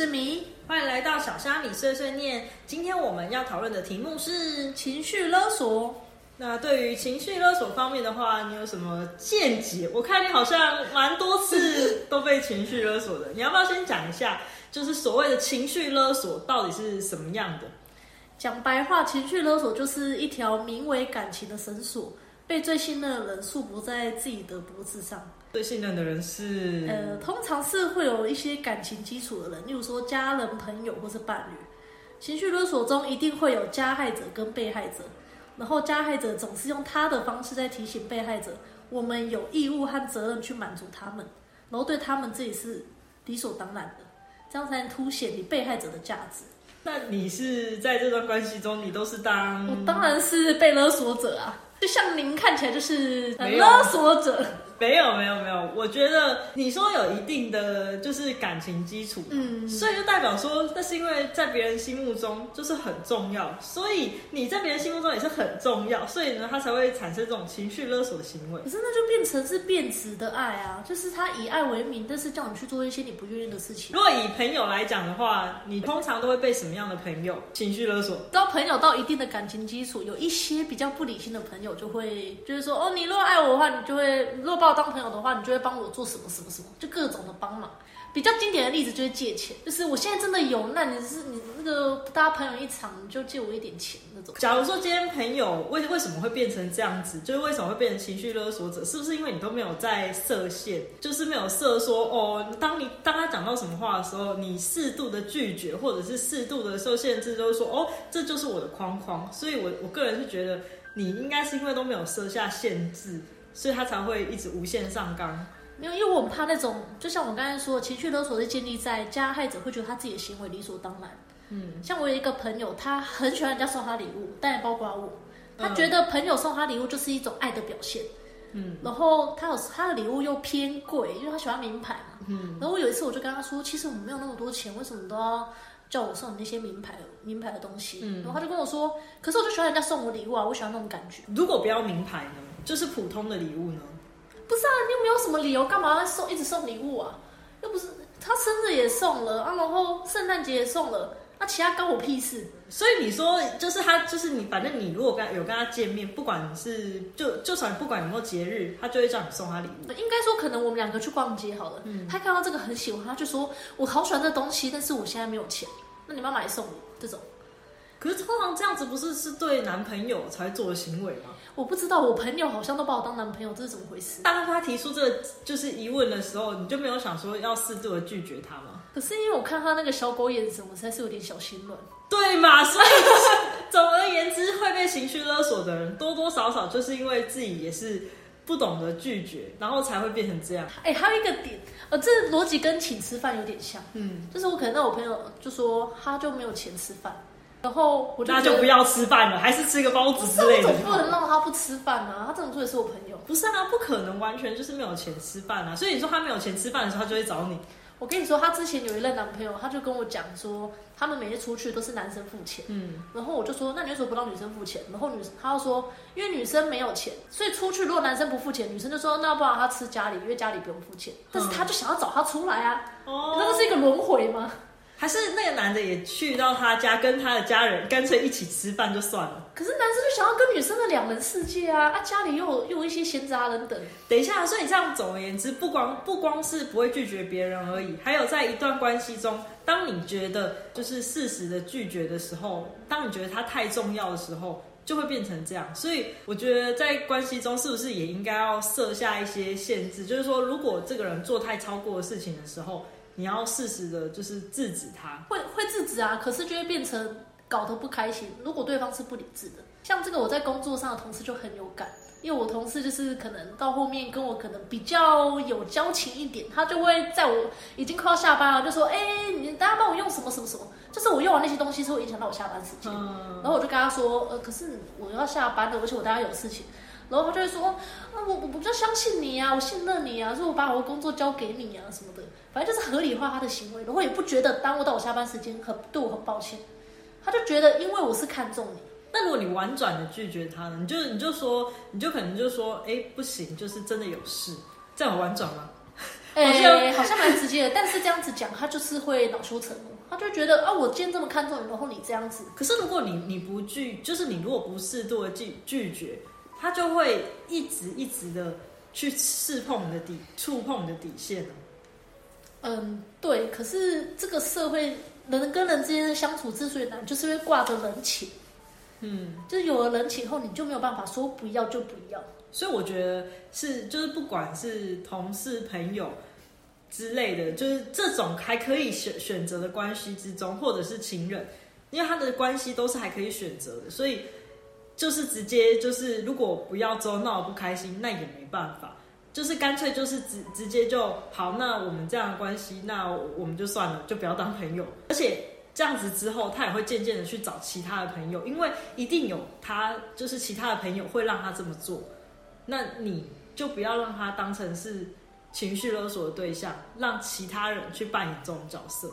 是米，欢迎来到小虾米碎碎念。今天我们要讨论的题目是情绪勒索。那对于情绪勒索方面的话，你有什么见解？我看你好像蛮多次都被情绪勒索的，你要不要先讲一下，就是所谓的情绪勒索到底是什么样的？讲白话，情绪勒索就是一条名为感情的绳索，被最信任的人束缚在自己的脖子上。最信任的人是呃，通常是会有一些感情基础的人，例如说家人、朋友或是伴侣。情绪勒索中一定会有加害者跟被害者，然后加害者总是用他的方式在提醒被害者，我们有义务和责任去满足他们，然后对他们自己是理所当然的，这样才能凸显你被害者的价值。那你是在这段关系中，你都是当我当然是被勒索者啊，就像您看起来就是勒索者。没有没有没有，我觉得你说有一定的就是感情基础，嗯所以就代表说，那是因为在别人心目中就是很重要，所以你在别人心目中也是很重要，所以呢，他才会产生这种情绪勒索的行为可。是那就变成是变质的爱啊，就是他以爱为名，但是叫你去做一些你不愿意的事情。如果以朋友来讲的话，你通常都会被什么样的朋友情绪勒索？到朋友到一定的感情基础，有一些比较不理性的朋友就会，就是说，哦，你如果爱我的话，你就会，如果把我当朋友的话，你就会帮我做什么什么什么，就各种的帮忙。比较经典的例子就是借钱，就是我现在真的有难，你是你那个大家朋友一场，你就借我一点钱那种。假如说今天朋友为为什么会变成这样子，就是为什么会变成情绪勒索者，是不是因为你都没有在设限，就是没有设说哦，当你当他讲到什么话的时候，你适度的拒绝，或者是适度的受限制，就是说哦，这就是我的框框。所以我我个人是觉得你应该是因为都没有设下限制，所以他才会一直无限上纲。没有，因为我很怕那种，就像我刚才说的，情绪勒索是建立在加害者会觉得他自己的行为理所当然。嗯，像我有一个朋友，他很喜欢人家送他礼物，但也包括我。他嗯觉得朋友送他礼物就是一种爱的表现，嗯，然后他有他的礼物又偏贵，因为他喜欢名牌嘛。嗯，然后我有一次我就跟他说，其实我们没有那么多钱，为什么都要叫我送你那些名牌名牌的东西？嗯然后他就跟我说，可是我就喜欢人家送我礼物啊，我喜欢那种感觉。如果不要名牌呢，就是普通的礼物呢？不是啊，你又没有什么理由干嘛要送一直送礼物啊？又不是他生日也送了啊，然后圣诞节也送了，那、其他关我屁事。所以你说，就是他，就是你，反正你如果跟他有跟他见面，不管是就就算不管有没有节日，他就会叫你送他礼物。应该说，可能我们两个去逛街好了，嗯他看到这个很喜欢，他就说我好喜欢这东西，但是我现在没有钱，那你妈买送我这种。可是通常这样子不是是对男朋友才做的行为吗？我不知道，我朋友好像都把我当男朋友，这是怎么回事？当他提出这个就是疑问的时候，你就没有想说要适度的拒绝他吗？可是因为我看他那个小狗眼神，我实在是有点小心软。对嘛？所以总而言之，会被情绪勒索的人，多多少少就是因为自己也是不懂得拒绝，然后才会变成这样。哎、还有一个点，呃，这逻辑跟请吃饭有点像，嗯，就是我可能那我朋友就说他就没有钱吃饭，然后我就那就不要吃饭了，还是吃个包子之类的我总。不能让他不吃饭啊，他这种做也是我朋友。不是啊，不可能完全就是没有钱吃饭啊。所以你说他没有钱吃饭的时候，他就会找你。我跟你说，他之前有一任男朋友，他就跟我讲说，他们每次出去都是男生付钱。嗯，然后我就说，那你为什么不让女生付钱？然后女他又说，因为女生没有钱，所以出去如果男生不付钱，女生就说那不然他吃家里，因为家里不用付钱。但是他就想要找他出来啊，哦那这是一个轮回吗？还是那个男的也去到他家，跟他的家人干脆一起吃饭就算了。可是男生就想要跟女生的两人世界啊，啊家里又有又有一些闲杂人等，等一下，所以这样总而言之，不光不光是不会拒绝别人而已，还有在一段关系中，当你觉得就是适时的拒绝的时候，当你觉得他太重要的时候，就会变成这样。所以我觉得在关系中，是不是也应该要设下一些限制？就是说，如果这个人做太超过的事情的时候，你要适时的，就是制止他。会会制止啊，可是就会变成搞得不开心。如果对方是不理智的，像这个我在工作上的同事就很有感，因为我同事就是可能到后面跟我可能比较有交情一点，他就会在我已经快要下班了，就说：“哎、你大家帮我用什么什么什么。”就是我用完那些东西是会影响到我下班时间。嗯，然后我就跟他说：“呃，可是我要下班了，而且我大家有事情。”然后他就会说：“啊，我我比较相信你啊，我信任你啊，所以我把我的工作交给你啊什么的，反正就是合理化他的行为，然后也不觉得耽误到我下班时间，很对我很抱歉。他就觉得因为我是看中你，那如果你婉转的拒绝他呢？你就你就说，你就可能就说，哎、不行，就是真的有事，这样有婉转吗？哎、好像蛮直接的，但是这样子讲，他就是会恼羞成怒，他就觉得啊，我今天这么看重你，然后你这样子，可是如果你你不拒，就是你如果不适度的拒拒绝，他就会一直一直的去刺碰你的底，触碰你的底线啊嗯，对。可是这个社会人跟人之间的相处之所以难，就是因为挂着人情，嗯，就是有了人情后，你就没有办法说不要就不要。所以我觉得是，就是不管是同事、朋友之类的，就是这种还可以选选择的关系之中，或者是情人，因为他的关系都是还可以选择的，所以就是直接就是如果不要之后闹不开心，那也没办法，就是干脆就是直直接就好，那我们这样的关系，那我们就算了，就不要当朋友，而且。这样子之后，他也会渐渐的去找其他的朋友，因为一定有他就是其他的朋友会让他这么做，那你就不要让他当成是情绪勒索的对象，让其他人去扮演这种角色。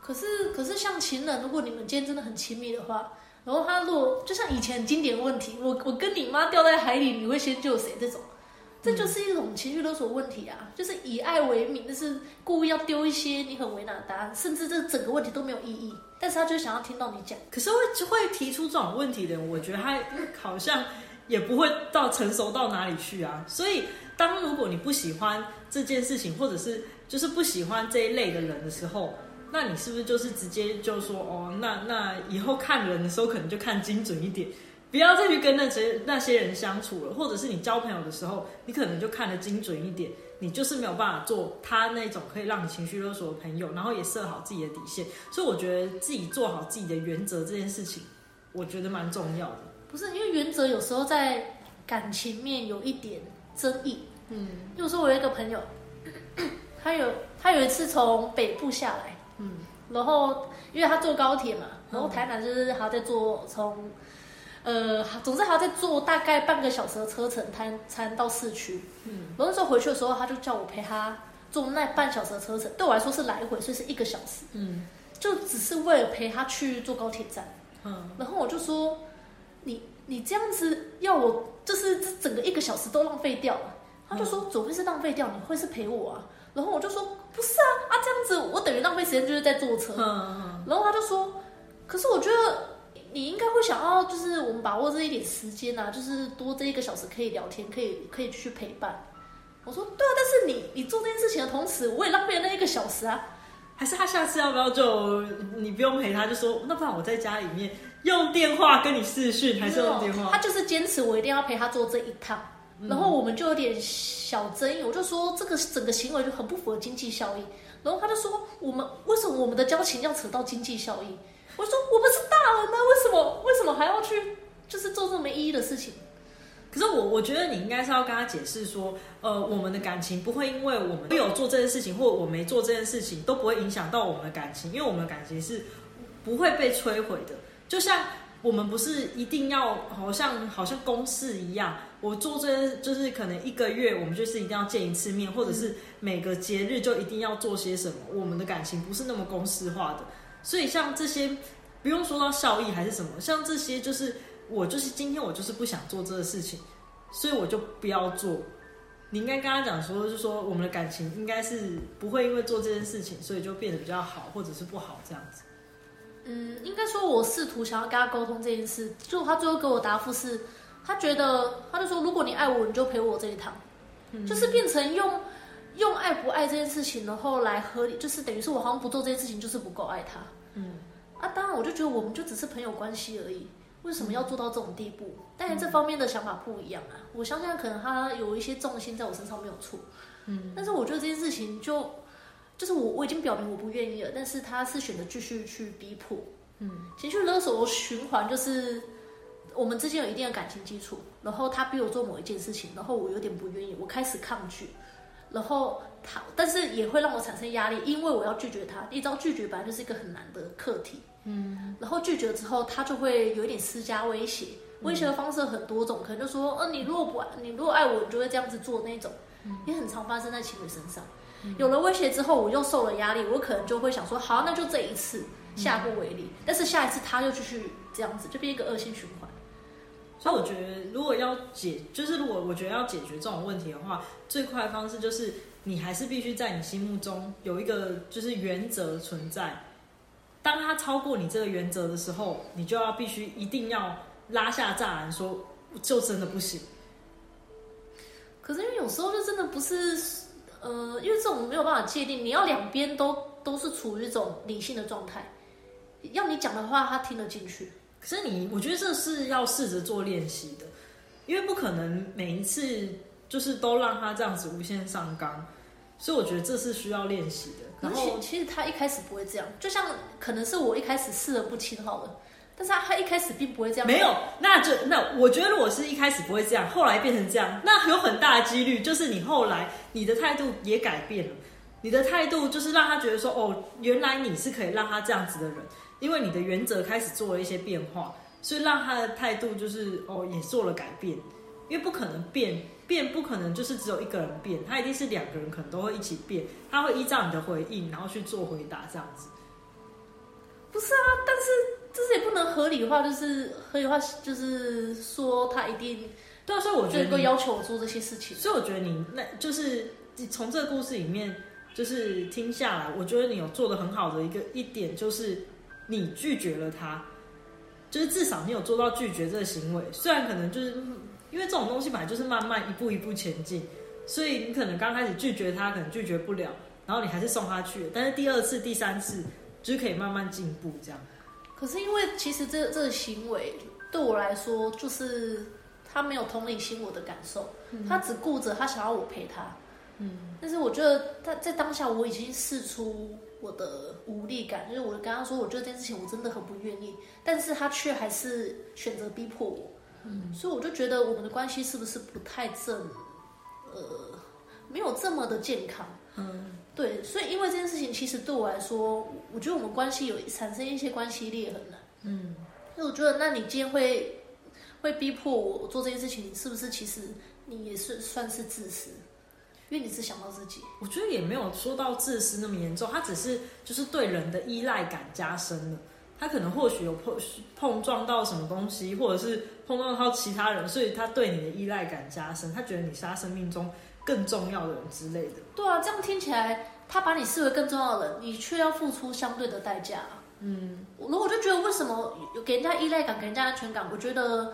可是，可是像情人，如果你们今天真的很亲密的话，然后他如果就像以前经典问题，我我跟你妈掉在海里，你会先救谁？这种，这就是一种情绪勒索问题啊，就是以爱为名，就是故意要丢一些你很为难的答案，甚至这整个问题都没有意义，但是他就想要听到你讲。可是会会提出这种问题的人，我觉得他好像也不会到成熟到哪里去啊。所以，当如果你不喜欢这件事情，或者是就是不喜欢这一类的人的时候，那你是不是就是直接就说哦，那那以后看人的时候可能就看精准一点，不要再去跟那些那些人相处了，或者是你交朋友的时候，你可能就看得精准一点，你就是没有办法做他那种可以让你情绪勒索的朋友，然后也设好自己的底线。所以我觉得自己做好自己的原则这件事情，我觉得蛮重要的。不是因为原则有时候在感情面有一点争议。嗯比如说我有一个朋友，他有他有一次从北部下来，嗯然后因为他坐高铁嘛，然后台南就是还要再坐从，呃，总之还要再坐大概半个小时的车程，才才能到市区。嗯然后那时候回去的时候，他就叫我陪他坐那半小时的车程，对我来说是来回，所以是一个小时，嗯就只是为了陪他去坐高铁站。嗯然后我就说，你你这样子要我就是这整个一个小时都浪费掉了。他就说，怎么会是浪费掉？你会是陪我啊？然后我就说，不是啊啊，这样子我等于浪费时间就是在坐车。嗯然后他就说，可是我觉得你应该会想要，就是我们把握这一点时间啊，就是多这一个小时可以聊天，可以可以去陪伴。我说对啊，但是你你做这件事情的同时，我也浪费了那一个小时啊。还是他下次要不要就你不用陪他，就说那不然我在家里面用电话跟你视讯，还是用电话？他就是坚持我一定要陪他做这一趟，然后我们就有点小争议，我就说这个整个行为就很不符合经济效益，然后他就说我们为什么我们的交情要扯到经济效益？我说我们是大人呢，为什么为什么还要去就是做这么没意义的事情？可是我我觉得你应该是要跟他解释说，呃，我们的感情不会因为我们有做这件事情，或我没做这件事情，都不会影响到我们的感情，因为我们的感情是不会被摧毁的。就像我们不是一定要好像好像公事一样，我做这件就是可能一个月我们就是一定要见一次面，或者是每个节日就一定要做些什么。我们的感情不是那么公式化的，所以像这些不用说到效益还是什么，像这些就是。我就是今天我就是不想做这个事情，所以我就不要做。你应该跟他讲说，就是说我们的感情应该是不会因为做这件事情，所以就变得比较好，或者是不好这样子。嗯，应该说我试图想要跟他沟通这件事，就他最后给我答复是，他觉得他就说如果你爱我，你就陪我这一趟，就是变成用用爱不爱这件事情，然后来合理，就是等于是我好像不做这件事情就是不够爱他。嗯，啊，当然我就觉得我们就只是朋友关系而已。为什么要做到这种地步？当然这方面的想法不一样啊。我相信可能他有一些重心在我身上没有错，嗯，但是我觉得这件事情就就是我我已经表明我不愿意了，但是他是选择继续去逼迫，嗯，情绪勒索循环就是我们之间有一定的感情基础，然后他逼我做某一件事情，然后我有点不愿意，我开始抗拒，然后他但是也会让我产生压力，因为我要拒绝他，你知道拒绝本来就是一个很难的课题。嗯，然后拒绝之后，他就会有一点施加威胁，威胁的方式很多种，可能就说，呃，你如果不爱，你如果爱我，你就会这样子做那种，也很常发生在情侣身上。有了威胁之后，我又受了压力，我可能就会想说，好，那就这一次下不为例，但是下一次他又继续这样子，就变一个恶性循环。所以我觉得，如果要解，就是如果我觉得要解决这种问题的话，最快的方式就是你还是必须在你心目中有一个就是原则存在。当他超过你这个原则的时候，你就要必须一定要拉下栅栏，说就真的不行。可是因为有时候就真的不是，呃，因为这种没有办法界定，你要两边都都是处于一种理性的状态，要你讲的话他听得进去。可是你，我觉得这是要试着做练习的，因为不可能每一次就是都让他这样子无限上纲，所以我觉得这是需要练习的。然后其实他一开始不会这样，就像可能是我一开始视而不清好了，但是他他一开始并不会这样。没有，那就那我觉得如果是一开始不会这样，后来变成这样，那有很大的几率就是你后来你的态度也改变了，你的态度就是让他觉得说哦，原来你是可以让他这样子的人。因为你的原则开始做了一些变化，所以让他的态度就是哦也做了改变。因为不可能变变，不可能就是只有一个人变，他一定是两个人可能都会一起变。他会依照你的回应，然后去做回答这样子。不是啊，但是这是也不能合理化，就是合理化就是说他一定对啊，所以我觉得能够要求我做这些事情。所以我觉得你那就是从这个故事里面就是听下来，我觉得你有做的很好的一个一点就是。你拒绝了他，就是至少你有做到拒绝这个行为。虽然可能就是因为这种东西本来就是慢慢一步一步前进，所以你可能刚开始拒绝他，可能拒绝不了，然后你还是送他去。但是第二次、第三次就是可以慢慢进步这样。可是因为其实这这个行为对我来说，就是他没有同理心我的感受，他只顾着他想要我陪他。嗯，但是我觉得他在当下我已经试出。我的无力感，就是我刚刚说，我觉得这件事情我真的很不愿意，但是他却还是选择逼迫我，嗯，所以我就觉得我们的关系是不是不太正，呃，没有这么的健康，嗯，对，所以因为这件事情，其实对我来说，我觉得我们关系有产生一些关系裂痕了，嗯，所以我觉得，那你今天会会逼迫我做这件事情，是不是其实你也是算是自私？因为你只想到自己，我觉得也没有说到自私那么严重，他只是就是对人的依赖感加深了。他可能或许有碰碰撞到什么东西，或者是碰撞到其他人，所以他对你的依赖感加深，他觉得你是他生命中更重要的人之类的。对啊，这样听起来，他把你视为更重要的人，你却要付出相对的代价。嗯，然后我就觉得为什么有给人家依赖感，给人家安全感？我觉得，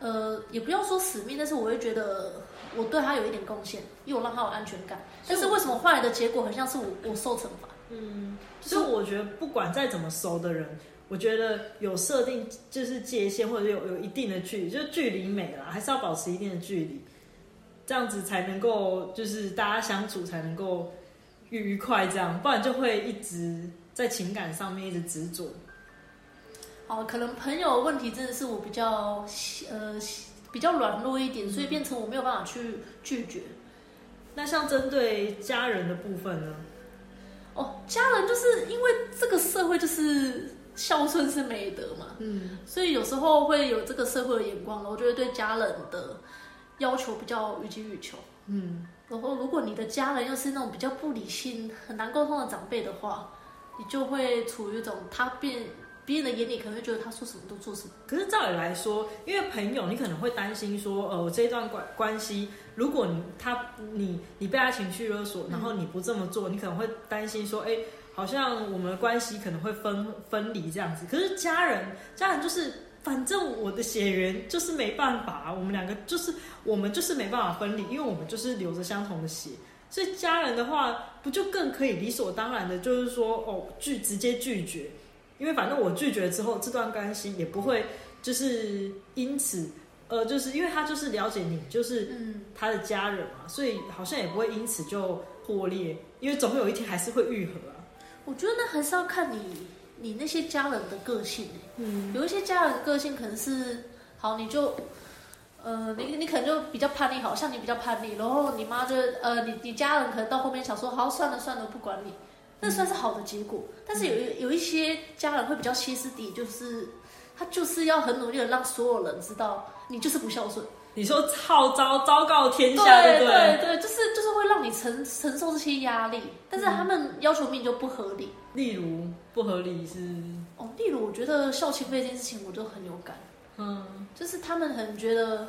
呃，也不要说使命，但是我会觉得。我对他有一点贡献，因为我让他有安全感。但是为什么换来的结果很像是我我受惩罚？嗯，所以我觉得不管再怎么熟的人，我觉得有设定就是界限或者有有一定的距离，就距离美了，还是要保持一定的距离，这样子才能够就是大家相处才能够愉快，这样不然就会一直在情感上面一直执着。哦，可能朋友问题真的是我比较呃。比较软弱一点，所以变成我没有办法去拒绝。那像针对家人的部分呢？哦，家人就是因为这个社会就是孝顺是美德嘛，嗯，所以有时候会有这个社会的眼光我觉得对家人的要求比较予取予求，嗯。然后如果你的家人又是那种比较不理性、很难沟通的长辈的话，你就会处于一种他变。别人的眼里可能会觉得他说什么都做什么。可是照理来说，因为朋友，你可能会担心说，呃，我这段关关系，如果你他你你被他情绪勒索，然后你不这么做，你可能会担心说，哎，好像我们的关系可能会分分离这样子。可是家人，家人就是反正我的血缘就是没办法，我们两个就是我们就是没办法分离，因为我们就是流着相同的血，所以家人的话不就更可以理所当然的，就是说哦拒直接拒绝。因为反正我拒绝之后，这段关系也不会就是因此，呃，就是因为他就是了解你，就是他的家人嘛，所以好像也不会因此就破裂，因为总有一天还是会愈合啊。我觉得那还是要看你你那些家人的个性嗯，有一些家人的个性可能是好，你就呃，你你可能就比较叛逆，好像你比较叛逆，然后你妈就呃，你你家人可能到后面想说，好算了算了，不管你。那算是好的结果，但是有有一些家人会比较歇斯底，就是他就是要很努力的让所有人知道你就是不孝顺。你说号召昭告天下，对对对，就是就是会让你承承受这些压力，但是他们要求命就不合理。例如不合理是哦，例如我觉得孝亲费这件事情我就很有感，嗯，就是他们很觉得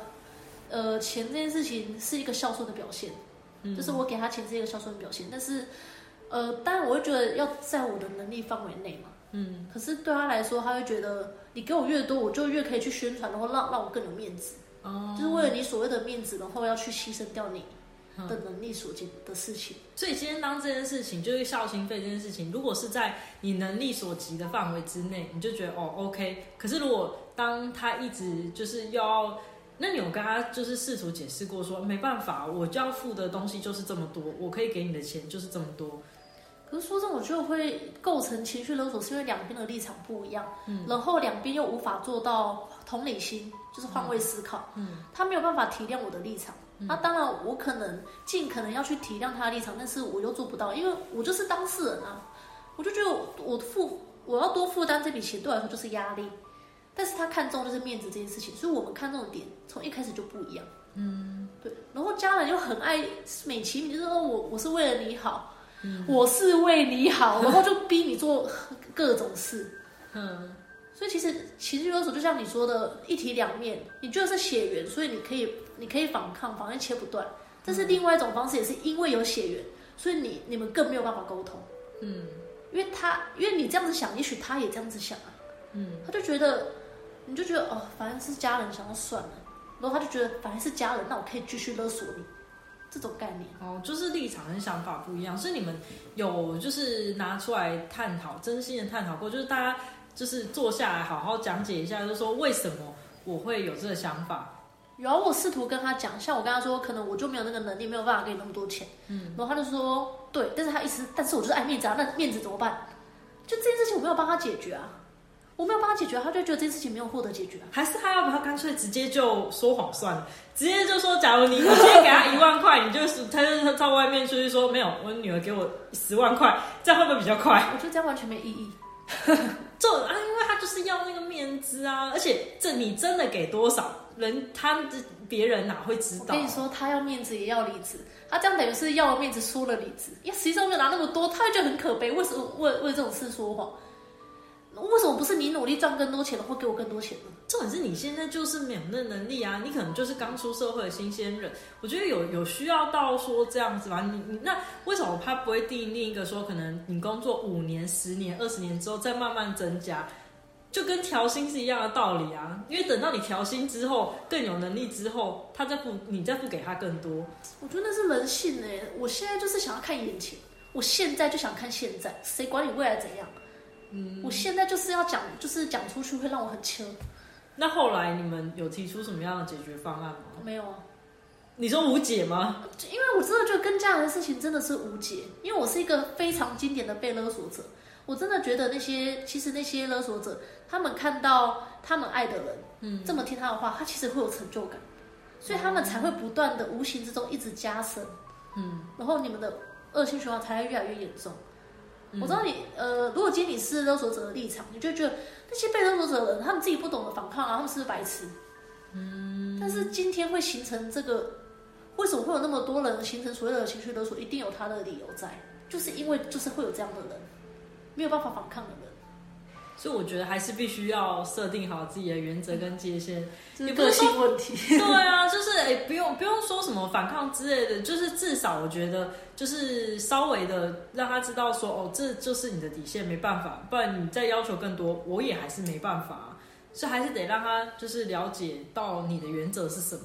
呃钱这件事情是一个孝顺的表现。就是我给他钱是一个孝顺的表现，但是呃，当然我会觉得要在我的能力范围内嘛。嗯，可是对他来说，他会觉得你给我越多，我就越可以去宣传，然后让让我更有面子。哦，就是为了你所谓的面子，然后要去牺牲掉你的能力所及的事情。所以今天当这件事情就是孝心费这件事情，如果是在你能力所及的范围之内，你就觉得哦 OK。可是如果当他一直就是要，那你有跟他就是试图解释过说没办法，我就要付的东西就是这么多，我可以给你的钱就是这么多。可是说真的，我觉得会构成情绪勒索，是因为两边的立场不一样，嗯，然后两边又无法做到同理心，就是换位思考，嗯，他没有办法体谅我的立场，那当然我可能尽可能要去体谅他的立场，但是我又做不到，因为我就是当事人啊，我就觉得我负我要多负担这笔钱，对我来说就是压力，但是他看重就是面子这件事情，所以我们看重的点从一开始就不一样，嗯，对，然后家人又很爱美其名，就是说我我是为了你好。我是为你好，然后就逼你做各种事。嗯，所以其实情绪勒索就像你说的，一体两面。你觉得是血缘，所以你可以你可以反抗，反正切不断。但是另外一种方式也是因为有血缘，所以你你们更没有办法沟通。嗯，因为他因为你这样子想，也许他也这样子想啊。嗯，他就觉得你就觉得哦，反正是家人，想要算了。然后他就觉得反正是家人，那我可以继续勒索你。这种概念哦，就是立场跟想法不一样，所以你们有就是拿出来探讨，真心的探讨过，就是大家就是坐下来好好讲解一下，就是说为什么我会有这个想法。有啊，我试图跟他讲，像我跟他说，可能我就没有那个能力，没有办法给你那么多钱。嗯，然后他就说，对，但是他意思，但是我就是爱面子啊，那面子怎么办？就这件事情我没有帮他解决啊。我没有帮他解决，他就觉得这件事情没有获得解决，还是他要不他干脆直接就说谎算了，直接就说，假如你你直接给他一万块，你就是他就在外面出去说没有，我女儿给我十万块，这样会不会比较快？我觉得这样完全没意义。就啊，因为他就是要那个面子啊，而且这你真的给多少人，他别人哪会知道？我跟你说，他要面子也要理智，他这样等于是要了面子输了理智，因为实际上没有拿那么多，他就很可悲，为什么为为这种事说谎？为什么不是你努力赚更多钱的，会给我更多钱呢？重点是你现在就是没有那能力啊！你可能就是刚出社会的新鲜人。我觉得有有需要到说这样子吧？你你那为什么他不会定另一个说，可能你工作五年、十年、二十年之后再慢慢增加，就跟调薪是一样的道理啊！因为等到你调薪之后更有能力之后，他再付你再付给他更多。我觉得那是人性哎！我现在就是想要看眼前，我现在就想看现在，谁管你未来怎样？我现在就是要讲，就是讲出去会让我很糗。那后来你们有提出什么样的解决方案吗？没有啊。你说无解吗？因为我真的觉得跟家人的事情真的是无解。因为我是一个非常经典的被勒索者。我真的觉得那些其实那些勒索者，他们看到他们爱的人，嗯，这么听他的话，他其实会有成就感，所以他们才会不断的无形之中一直加深，嗯，然后你们的恶性循环才会越来越严重。我知道你，呃，如果今天你是勒索者的立场，你就觉得那些被勒索者的人，他们自己不懂得反抗啊，他们是不是白痴？嗯。但是今天会形成这个，为什么会有那么多人形成所谓的情绪勒索？一定有他的理由在，就是因为就是会有这样的人，没有办法反抗的人。所以我觉得还是必须要设定好自己的原则跟界限，你个性问题。对啊，就是哎，不用不用说什么反抗之类的，就是至少我觉得就是稍微的让他知道说，哦，这就是你的底线，没办法，不然你再要求更多，我也还是没办法。所以还是得让他就是了解到你的原则是什么。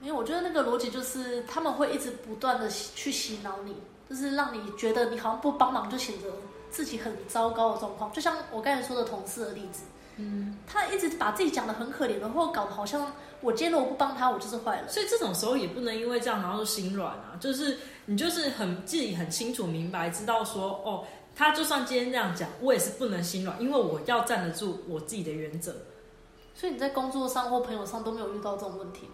因为我觉得那个逻辑就是他们会一直不断的去洗脑你，就是让你觉得你好像不帮忙就显得。自己很糟糕的状况，就像我刚才说的同事的例子，嗯，他一直把自己讲的很可怜，然后搞得好像我今天如果不帮他，我就是坏了。所以这种时候也不能因为这样然后就心软啊，就是你就是很自己很清楚明白，知道说哦，他就算今天这样讲，我也是不能心软，因为我要站得住我自己的原则。所以你在工作上或朋友上都没有遇到这种问题？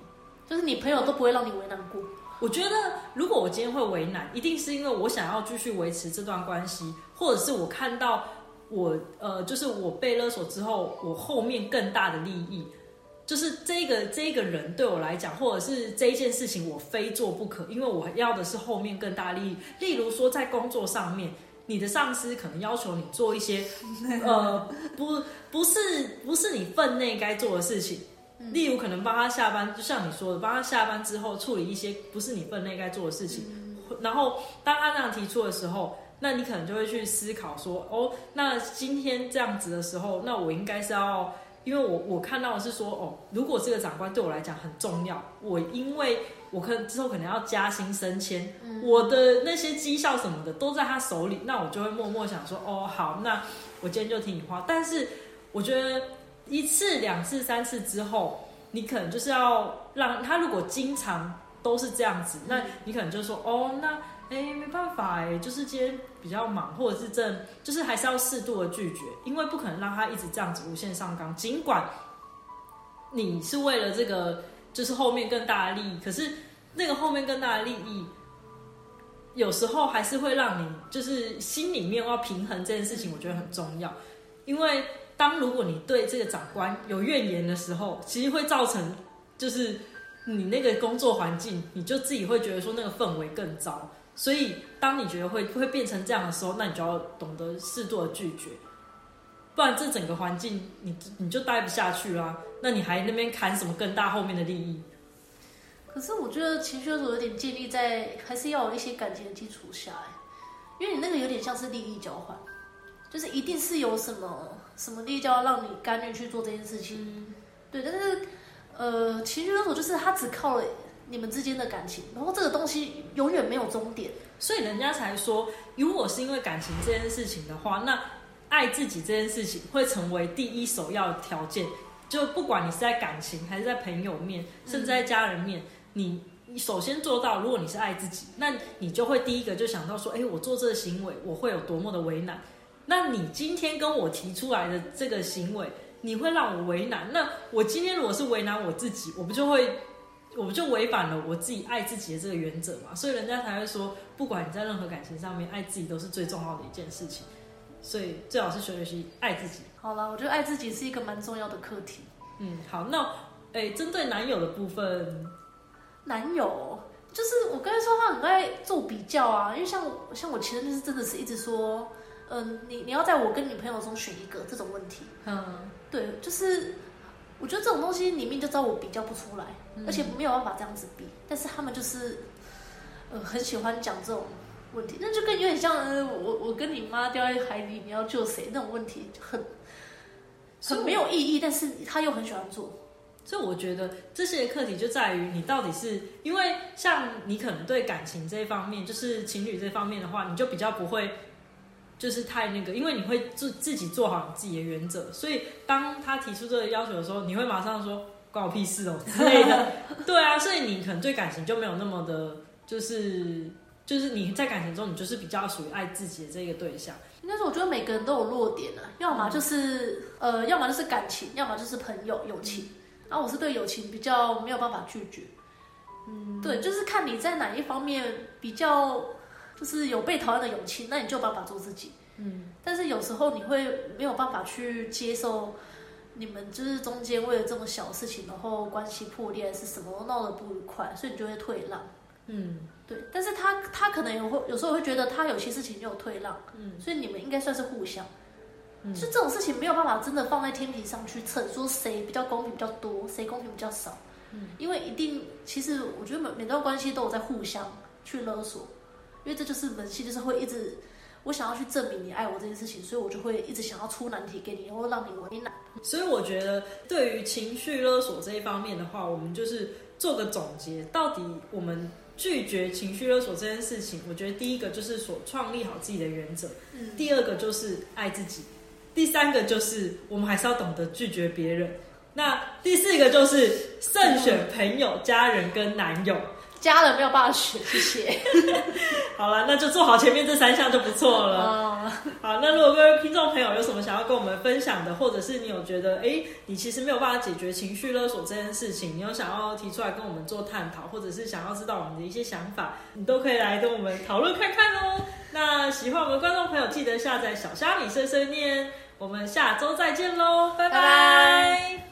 就是你朋友都不会让你为难过？我觉得，如果我今天会为难，一定是因为我想要继续维持这段关系，或者是我看到我呃，就是我被勒索之后，我后面更大的利益，就是这个这个人对我来讲，或者是这一件事情，我非做不可，因为我要的是后面更大利益。例如说，在工作上面，你的上司可能要求你做一些呃，不不是不是你分内该做的事情。例如可能帮他下班，就像你说的，帮他下班之后处理一些不是你分内该做的事情，然后当他这样提出的时候，那你可能就会去思考说，哦，那今天这样子的时候，那我应该是要，因为我我看到的是说，哦，如果这个长官对我来讲很重要，我因为我可之后可能要加薪升迁，我的那些绩效什么的都在他手里，那我就会默默想说，哦，好，那我今天就听你话，但是我觉得。一次、两次、三次之后，你可能就是要让他。如果经常都是这样子，那你可能就说：“哦，那哎，没办法哎，就是今天比较忙，或者是正，就是还是要适度的拒绝，因为不可能让他一直这样子无限上纲。尽管你是为了这个，就是后面更大的利益，可是那个后面更大的利益，有时候还是会让你就是心里面要平衡这件事情，我觉得很重要，因为。当如果你对这个长官有怨言的时候，其实会造成就是你那个工作环境，你就自己会觉得说那个氛围更糟。所以当你觉得会会变成这样的时候，那你就要懂得适度的拒绝，不然这整个环境你你就待不下去啦。那你还那边砍什么更大后面的利益？可是我觉得情绪勒索有点建立在还是要有一些感情的基础下，因为你那个有点像是利益交换。就是一定是有什么什么力就要让你甘愿去做这件事情，对。但是，呃，情绪勒索就是他只靠了你们之间的感情，然后这个东西永远没有终点，所以人家才说，如果是因为感情这件事情的话，那爱自己这件事情会成为第一首要条件。就不管你是在感情还是在朋友面，甚至在家人面，你你首先做到，如果你是爱自己，那你就会第一个就想到说，哎，我做这个行为，我会有多么的为难。那你今天跟我提出来的这个行为，你会让我为难。那我今天如果是为难我自己，我不就会，我不就违反了我自己爱自己的这个原则嘛？所以人家才会说，不管你在任何感情上面，爱自己都是最重要的一件事情。所以最好是学习爱自己。好了，我觉得爱自己是一个蛮重要的课题。嗯，好，那诶，针对男友的部分，男友就是我刚才说他很爱做比较啊，因为像像我前任就是真的是一直说。嗯，你你要在我跟女朋友中选一个这种问题，嗯，对，就是我觉得这种东西里面就知道我比较不出来，而且没有办法这样子比，但是他们就是呃很喜欢讲这种问题，那就跟有点像呃我我跟你妈掉在海里，你要救谁那种问题，很很没有意义，但是他又很喜欢做，所以我觉得这些课题就在于你到底是因为像你可能对感情这一方面，就是情侣这方面的话，你就比较不会。就是太那个，因为你会自自己做好你自己的原则，所以当他提出这个要求的时候，你会马上说关我屁事哦之类的。对啊，所以你可能对感情就没有那么的，就是就是你在感情中，你就是比较属于爱自己的这个对象。应该是我觉得每个人都有弱点啊，要么就是呃，要么就是感情，要么就是朋友友情。然后我是对友情比较没有办法拒绝。嗯，对，就是看你在哪一方面比较。就是有被讨厌的勇气，那你就有办法做自己。嗯，但是有时候你会没有办法去接受你们就是中间为了这么小事情，然后关系破裂，是什么闹得不愉快，所以你就会退让。嗯，对。但是他他可能也会有时候会觉得他有些事情就有退让，嗯，所以你们应该算是互相。嗯，就这种事情没有办法真的放在天平上去称，说谁比较公平比较多，谁公平比较少。嗯，因为一定其实我觉得每每段关系都有在互相去勒索。因为这就是人性，就是会一直，我想要去证明你爱我这件事情，所以我就会一直想要出难题给你，然后让你为难。所以我觉得，对于情绪勒索这一方面的话，我们就是做个总结，到底我们拒绝情绪勒索这件事情，我觉得第一个就是所创立好自己的原则，嗯，第二个就是爱自己，第三个就是我们还是要懂得拒绝别人，那第四个就是慎选朋友、家人跟男友。家人没有办法取，谢谢。好了，那就做好前面这三项就不错了。好，那如果各位听众朋友有什么想要跟我们分享的，或者是你有觉得，哎，你其实没有办法解决情绪勒索这件事情，你有想要提出来跟我们做探讨，或者是想要知道我们的一些想法，你都可以来跟我们讨论看看哦。那喜欢我们观众朋友，记得下载小虾米碎碎念。我们下周再见喽，拜拜。